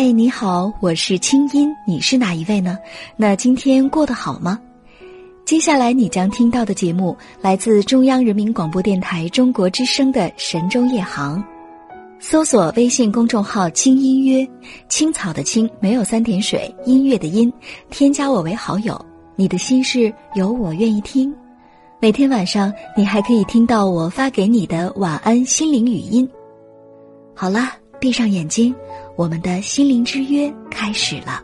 嗨，你好，我是清音，你是哪一位呢？那今天过得好吗？接下来你将听到的节目来自中央人民广播电台中国之声的《神州夜航》，搜索微信公众号“轻音约”，青草的青没有三点水，音乐的音，添加我为好友，你的心事有我愿意听。每天晚上你还可以听到我发给你的晚安心灵语音。好了，闭上眼睛。我们的心灵之约开始了。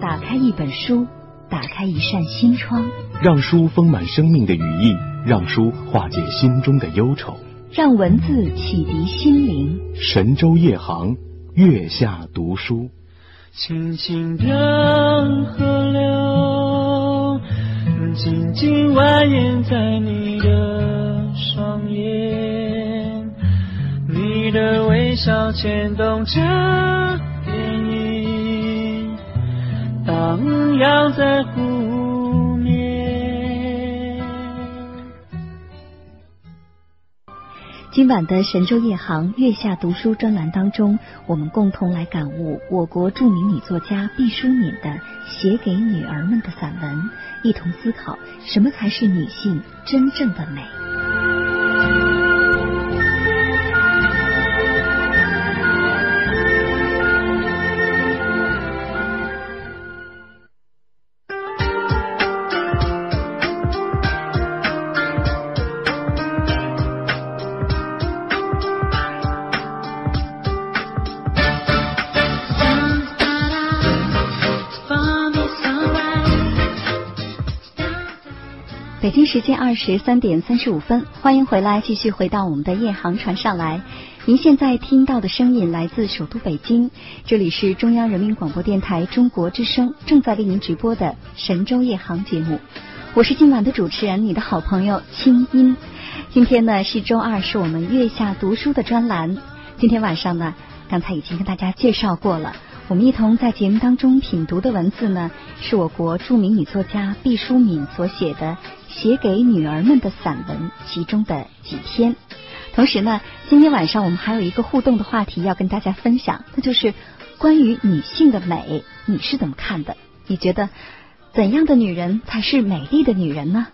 打开一本书，打开一扇心窗，让书丰满生命的羽翼，让书化解心中的忧愁，让文字启迪心灵。神州夜航，月下读书。轻轻的河流。静静蜿蜒在你的双眼，你的微笑牵动着涟漪，荡漾在湖今晚的神州夜航月下读书专栏当中，我们共同来感悟我国著名女作家毕淑敏的写给女儿们的散文。一同思考，什么才是女性真正的美？北京时间二十三点三十五分，欢迎回来，继续回到我们的夜航船上来。您现在听到的声音来自首都北京，这里是中央人民广播电台中国之声正在为您直播的神州夜航节目。我是今晚的主持人，你的好朋友清音。今天呢是周二，是我们月下读书的专栏。今天晚上呢，刚才已经跟大家介绍过了。我们一同在节目当中品读的文字呢，是我国著名女作家毕淑敏所写的写给女儿们的散文其中的几篇。同时呢，今天晚上我们还有一个互动的话题要跟大家分享，那就是关于女性的美，你是怎么看的？你觉得怎样的女人才是美丽的女人呢？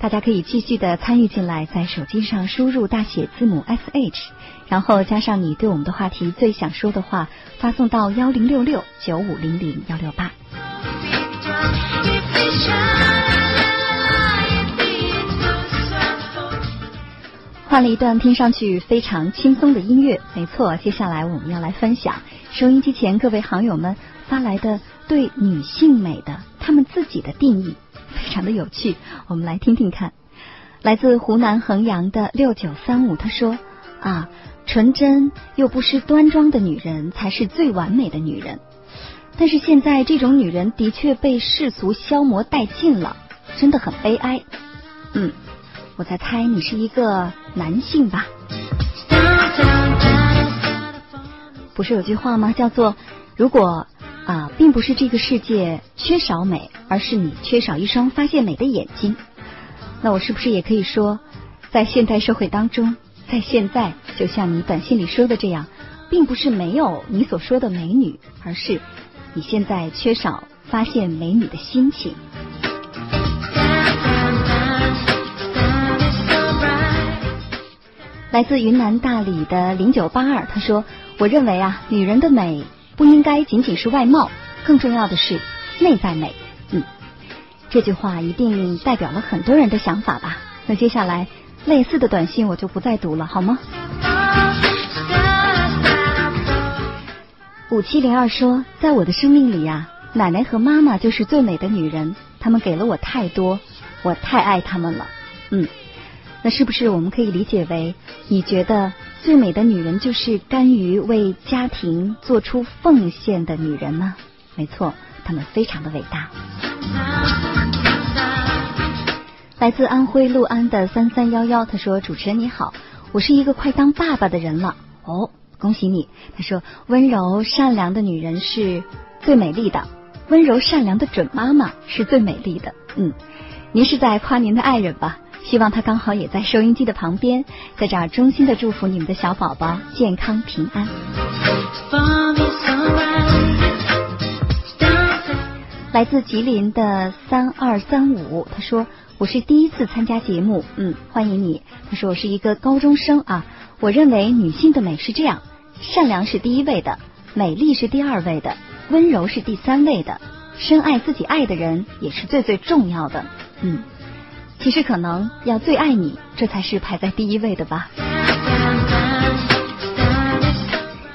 大家可以继续的参与进来，在手机上输入大写字母 S H，然后加上你对我们的话题最想说的话，发送到幺零六六九五零零幺六八。换了一段听上去非常轻松的音乐，没错，接下来我们要来分享收音机前各位好友们发来的对女性美的他们自己的定义。非常的有趣，我们来听听看。来自湖南衡阳的六九三五，他说：“啊，纯真又不失端庄的女人才是最完美的女人。但是现在这种女人的确被世俗消磨殆尽了，真的很悲哀。”嗯，我在猜你是一个男性吧？不是有句话吗？叫做如果。啊，并不是这个世界缺少美，而是你缺少一双发现美的眼睛。那我是不是也可以说，在现代社会当中，在现在，就像你短信里说的这样，并不是没有你所说的美女，而是你现在缺少发现美女的心情。来自云南大理的零九八二，他说：“我认为啊，女人的美。”不应该仅仅是外貌，更重要的是内在美。嗯，这句话一定代表了很多人的想法吧？那接下来类似的短信我就不再读了，好吗？五七零二说，在我的生命里呀，奶奶和妈妈就是最美的女人，她们给了我太多，我太爱她们了。嗯，那是不是我们可以理解为，你觉得？最美的女人就是甘于为家庭做出奉献的女人呢？没错，她们非常的伟大。来自安徽六安的三三幺幺，他说：“主持人你好，我是一个快当爸爸的人了。哦，恭喜你。”他说：“温柔善良的女人是最美丽的，温柔善良的准妈妈是最美丽的。”嗯，您是在夸您的爱人吧？希望他刚好也在收音机的旁边，在这儿衷心的祝福你们的小宝宝健康平安。来自吉林的三二三五，他说我是第一次参加节目，嗯，欢迎你。他说我是一个高中生啊，我认为女性的美是这样：善良是第一位的，美丽是第二位的，温柔是第三位的，深爱自己爱的人也是最最重要的。嗯，其实可能要最爱你，这才是排在第一位的吧。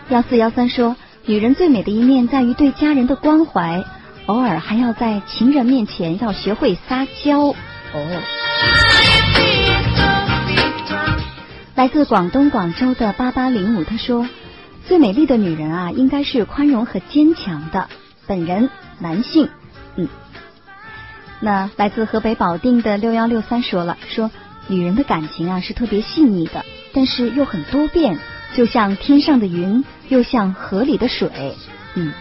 幺四幺三说，女人最美的一面在于对家人的关怀。偶尔还要在情人面前要学会撒娇哦。来自广东广州的八八零五他说：“最美丽的女人啊，应该是宽容和坚强的。”本人男性，嗯。那来自河北保定的六幺六三说了：“说女人的感情啊是特别细腻的，但是又很多变，就像天上的云，又像河里的水。”嗯，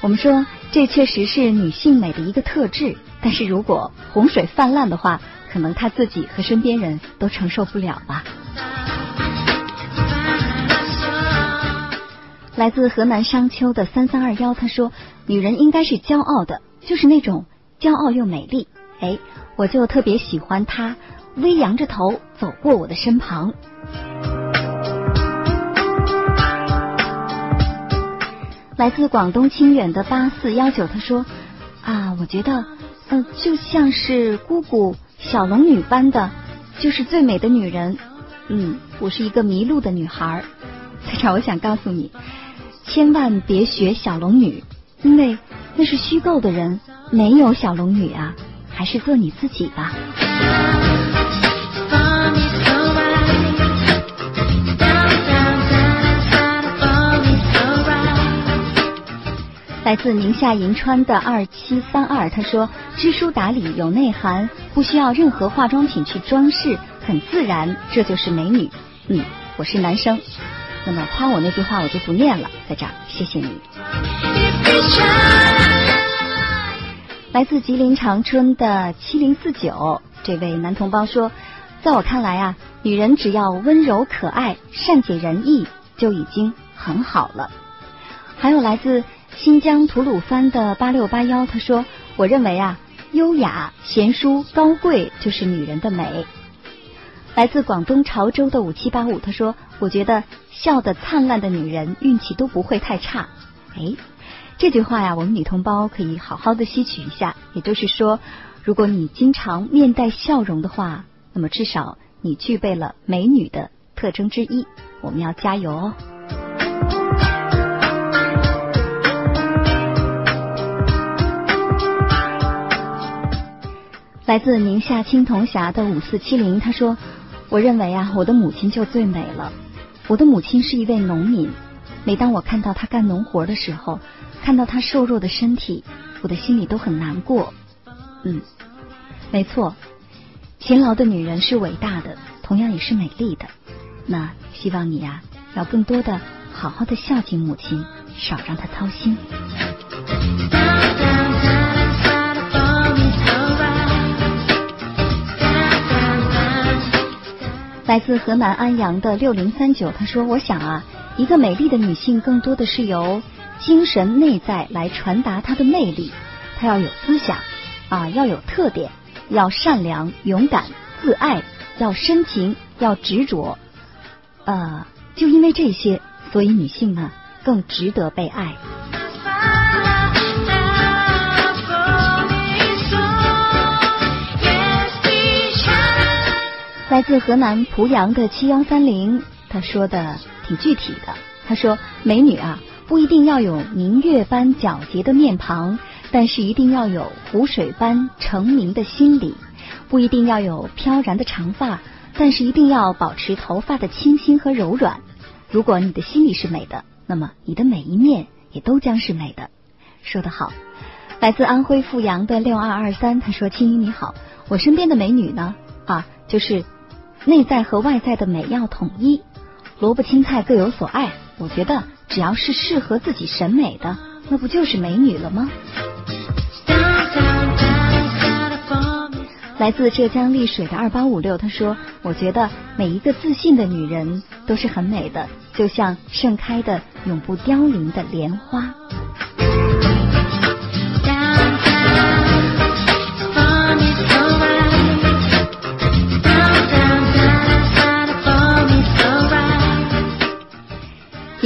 我们说。这确实是女性美的一个特质，但是如果洪水泛滥的话，可能她自己和身边人都承受不了吧。来自河南商丘的三三二幺，他说：“女人应该是骄傲的，就是那种骄傲又美丽。”哎，我就特别喜欢她微扬着头走过我的身旁。来自广东清远的八四幺九，他说：“啊，我觉得，嗯，就像是姑姑小龙女般的，就是最美的女人。嗯，我是一个迷路的女孩。在这，我想告诉你，千万别学小龙女，因为那是虚构的人，没有小龙女啊，还是做你自己吧。”来自宁夏银川的二七三二，他说：“知书达理有内涵，不需要任何化妆品去装饰，很自然，这就是美女。”嗯，我是男生，那么夸我那句话我就不念了，在这儿谢谢你。来自吉林长春的七零四九，这位男同胞说：“在我看来啊，女人只要温柔可爱、善解人意，就已经很好了。”还有来自。新疆吐鲁番的八六八幺，他说：“我认为啊，优雅、贤淑、高贵就是女人的美。”来自广东潮州的五七八五，他说：“我觉得笑得灿烂的女人运气都不会太差。”哎，这句话呀，我们女同胞可以好好的吸取一下。也就是说，如果你经常面带笑容的话，那么至少你具备了美女的特征之一。我们要加油哦！来自宁夏青铜峡的五四七零，他说：“我认为啊，我的母亲就最美了。我的母亲是一位农民，每当我看到她干农活的时候，看到她瘦弱的身体，我的心里都很难过。嗯，没错，勤劳的女人是伟大的，同样也是美丽的。那希望你呀，要更多的好好的孝敬母亲，少让她操心。”来自河南安阳的六零三九，他说：“我想啊，一个美丽的女性更多的是由精神内在来传达她的魅力。她要有思想啊，要有特点，要善良、勇敢、自爱，要深情，要执着。呃，就因为这些，所以女性呢更值得被爱。”来自河南濮阳的七幺三零，他说的挺具体的。他说：“美女啊，不一定要有明月般皎洁的面庞，但是一定要有湖水般澄明的心理；不一定要有飘然的长发，但是一定要保持头发的清新和柔软。如果你的心里是美的，那么你的每一面也都将是美的。”说得好。来自安徽阜阳的六二二三，他说：“青衣你好，我身边的美女呢？啊，就是。”内在和外在的美要统一，萝卜青菜各有所爱。我觉得只要是适合自己审美的，那不就是美女了吗？来自浙江丽水的二八五六，他说：“我觉得每一个自信的女人都是很美的，就像盛开的永不凋零的莲花。”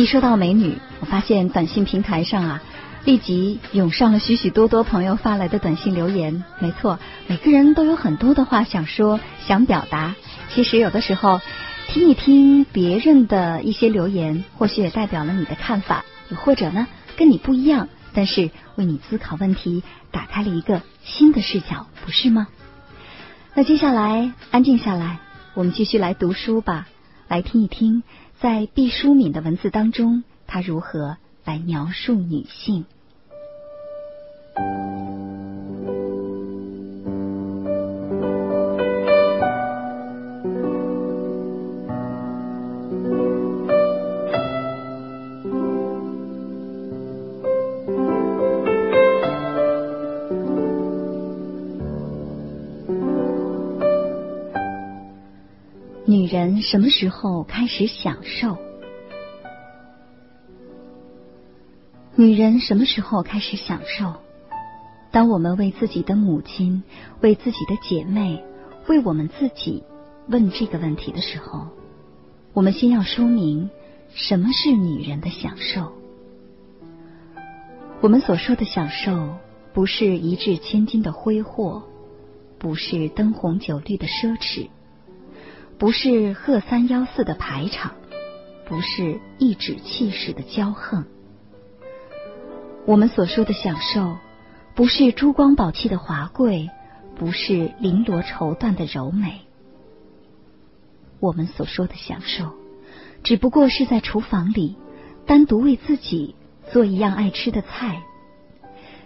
一说到美女，我发现短信平台上啊。立即涌上了许许多多朋友发来的短信留言。没错，每个人都有很多的话想说、想表达。其实有的时候，听一听别人的一些留言，或许也代表了你的看法，又或者呢跟你不一样，但是为你思考问题打开了一个新的视角，不是吗？那接下来安静下来，我们继续来读书吧，来听一听在毕淑敏的文字当中，他如何。来描述女性。女人什么时候开始享受？女人什么时候开始享受？当我们为自己的母亲、为自己的姐妹、为我们自己问这个问题的时候，我们先要说明什么是女人的享受。我们所说的享受，不是一掷千金的挥霍，不是灯红酒绿的奢侈，不是鹤三幺四的排场，不是一指气势的骄横。我们所说的享受，不是珠光宝气的华贵，不是绫罗绸缎的柔美。我们所说的享受，只不过是在厨房里单独为自己做一样爱吃的菜，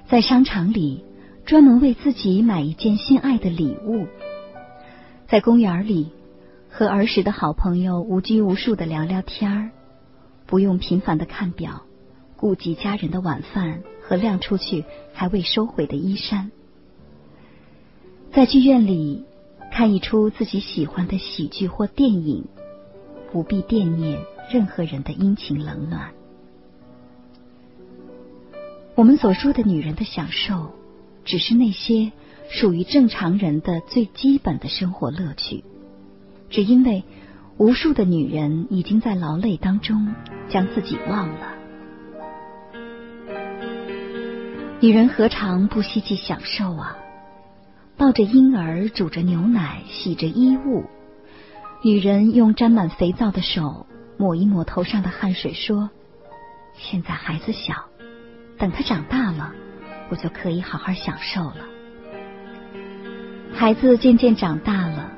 在商场里专门为自己买一件心爱的礼物，在公园里和儿时的好朋友无拘无束的聊聊天儿，不用频繁的看表。顾及家人的晚饭和晾出去还未收回的衣衫，在剧院里看一出自己喜欢的喜剧或电影，不必惦念任何人的阴晴冷暖。我们所说的女人的享受，只是那些属于正常人的最基本的生活乐趣，只因为无数的女人已经在劳累当中将自己忘了。女人何尝不希冀享受啊？抱着婴儿，煮着牛奶，洗着衣物。女人用沾满肥皂的手抹一抹头上的汗水，说：“现在孩子小，等他长大了，我就可以好好享受了。”孩子渐渐长大了，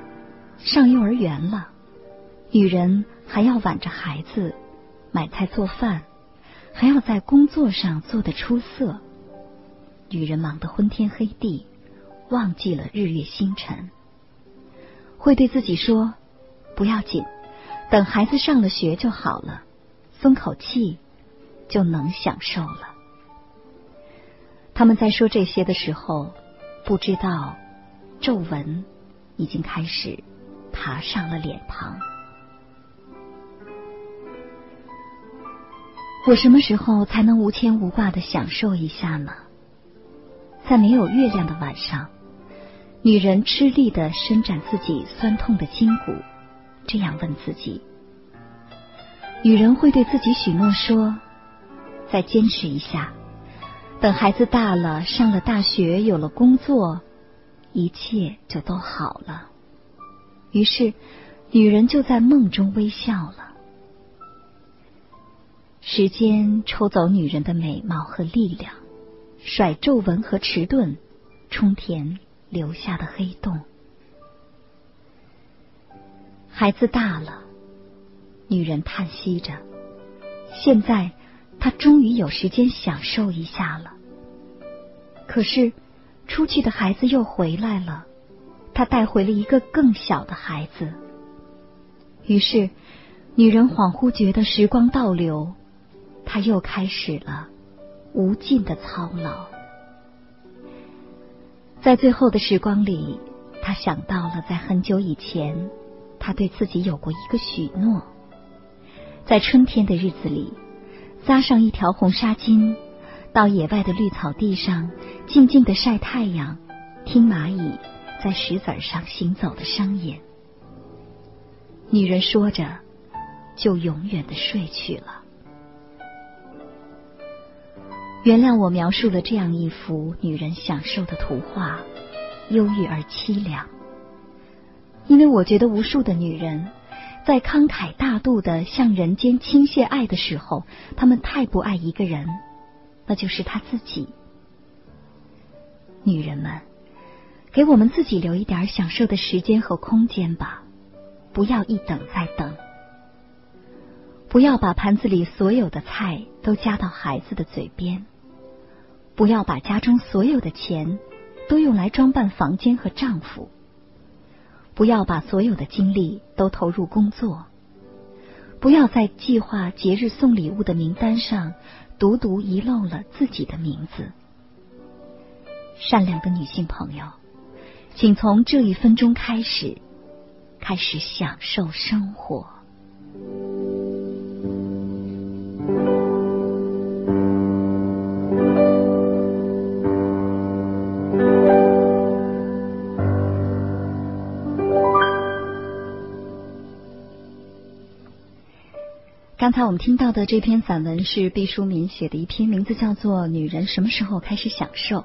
上幼儿园了，女人还要挽着孩子，买菜做饭，还要在工作上做得出色。女人忙得昏天黑地，忘记了日月星辰。会对自己说：“不要紧，等孩子上了学就好了，松口气就能享受了。”他们在说这些的时候，不知道皱纹已经开始爬上了脸庞。我什么时候才能无牵无挂的享受一下呢？在没有月亮的晚上，女人吃力的伸展自己酸痛的筋骨，这样问自己：女人会对自己许诺说，再坚持一下，等孩子大了，上了大学，有了工作，一切就都好了。于是，女人就在梦中微笑了。时间抽走女人的美貌和力量。甩皱纹和迟钝，充填留下的黑洞。孩子大了，女人叹息着。现在她终于有时间享受一下了。可是，出去的孩子又回来了，他带回了一个更小的孩子。于是，女人恍惚觉得时光倒流，她又开始了。无尽的操劳，在最后的时光里，他想到了在很久以前，他对自己有过一个许诺，在春天的日子里，扎上一条红纱巾，到野外的绿草地上，静静的晒太阳，听蚂蚁在石子上行走的声音。女人说着，就永远的睡去了。原谅我描述了这样一幅女人享受的图画，忧郁而凄凉。因为我觉得无数的女人，在慷慨大度的向人间倾泻爱的时候，她们太不爱一个人，那就是她自己。女人们，给我们自己留一点享受的时间和空间吧。不要一等再等，不要把盘子里所有的菜都夹到孩子的嘴边，不要把家中所有的钱都用来装扮房间和丈夫，不要把所有的精力都投入工作，不要在计划节日送礼物的名单上独独遗漏了自己的名字。善良的女性朋友，请从这一分钟开始。开始享受生活。刚才我们听到的这篇散文是毕淑敏写的一篇，名字叫做《女人什么时候开始享受》。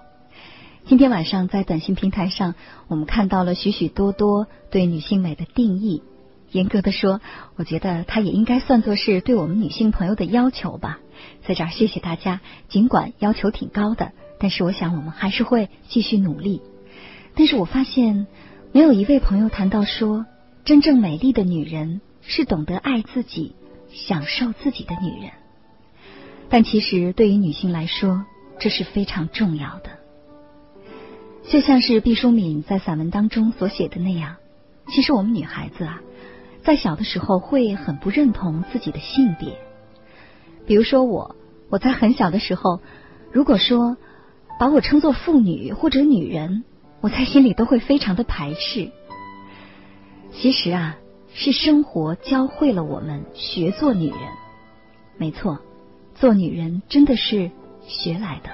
今天晚上在短信平台上，我们看到了许许多多对女性美的定义。严格的说，我觉得它也应该算作是对我们女性朋友的要求吧。在这儿谢谢大家，尽管要求挺高的，但是我想我们还是会继续努力。但是我发现，没有一位朋友谈到说，真正美丽的女人是懂得爱自己、享受自己的女人。但其实对于女性来说，这是非常重要的。就像是毕淑敏在散文当中所写的那样，其实我们女孩子啊，在小的时候会很不认同自己的性别。比如说我，我在很小的时候，如果说把我称作妇女或者女人，我在心里都会非常的排斥。其实啊，是生活教会了我们学做女人。没错，做女人真的是学来的。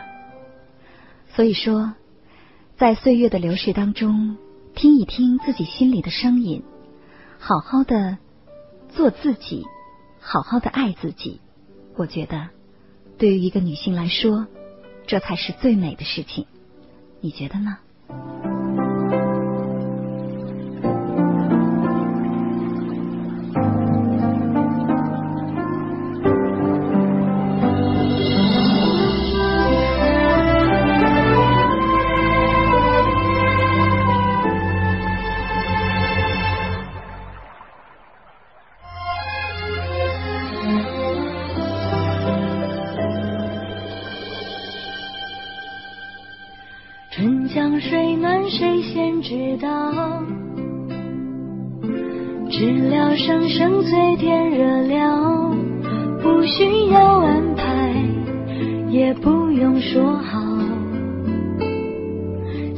所以说。在岁月的流逝当中，听一听自己心里的声音，好好的做自己，好好的爱自己。我觉得，对于一个女性来说，这才是最美的事情。你觉得呢？知道，知了声声催天热了，不需要安排，也不用说好。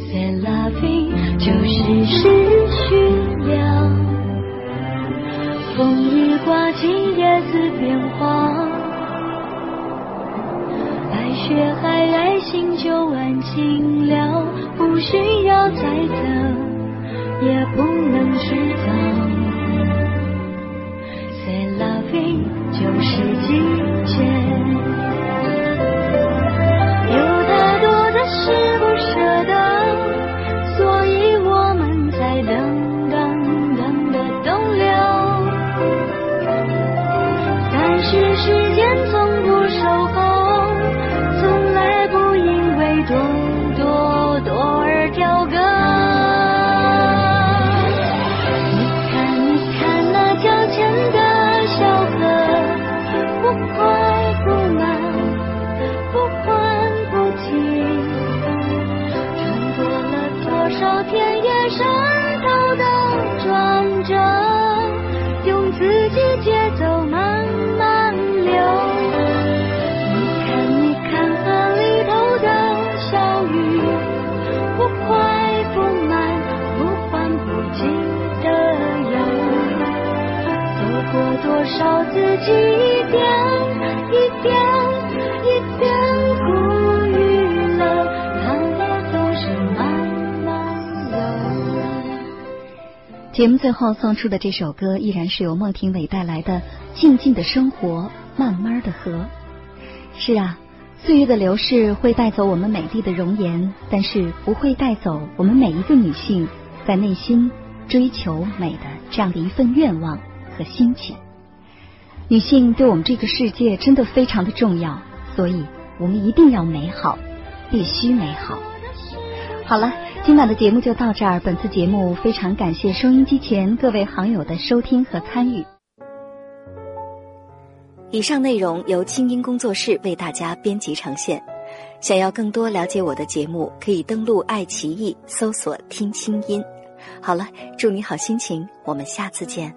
C'est la vie，就是失去了。风雨刮起叶子变化，白雪皑皑，心就安静了。不需要猜测，也不能知道。四季节奏慢慢流，你看，你看河里头的小鱼，不快不慢，不缓不急的游，走过多少四季。节目最后送出的这首歌依然是由孟庭苇带来的《静静的生活，慢慢的活》。是啊，岁月的流逝会带走我们美丽的容颜，但是不会带走我们每一个女性在内心追求美的这样的一份愿望和心情。女性对我们这个世界真的非常的重要，所以我们一定要美好，必须美好。好了，今晚的节目就到这儿。本次节目非常感谢收音机前各位好友的收听和参与。以上内容由清音工作室为大家编辑呈现。想要更多了解我的节目，可以登录爱奇艺搜索“听清音”。好了，祝你好心情，我们下次见。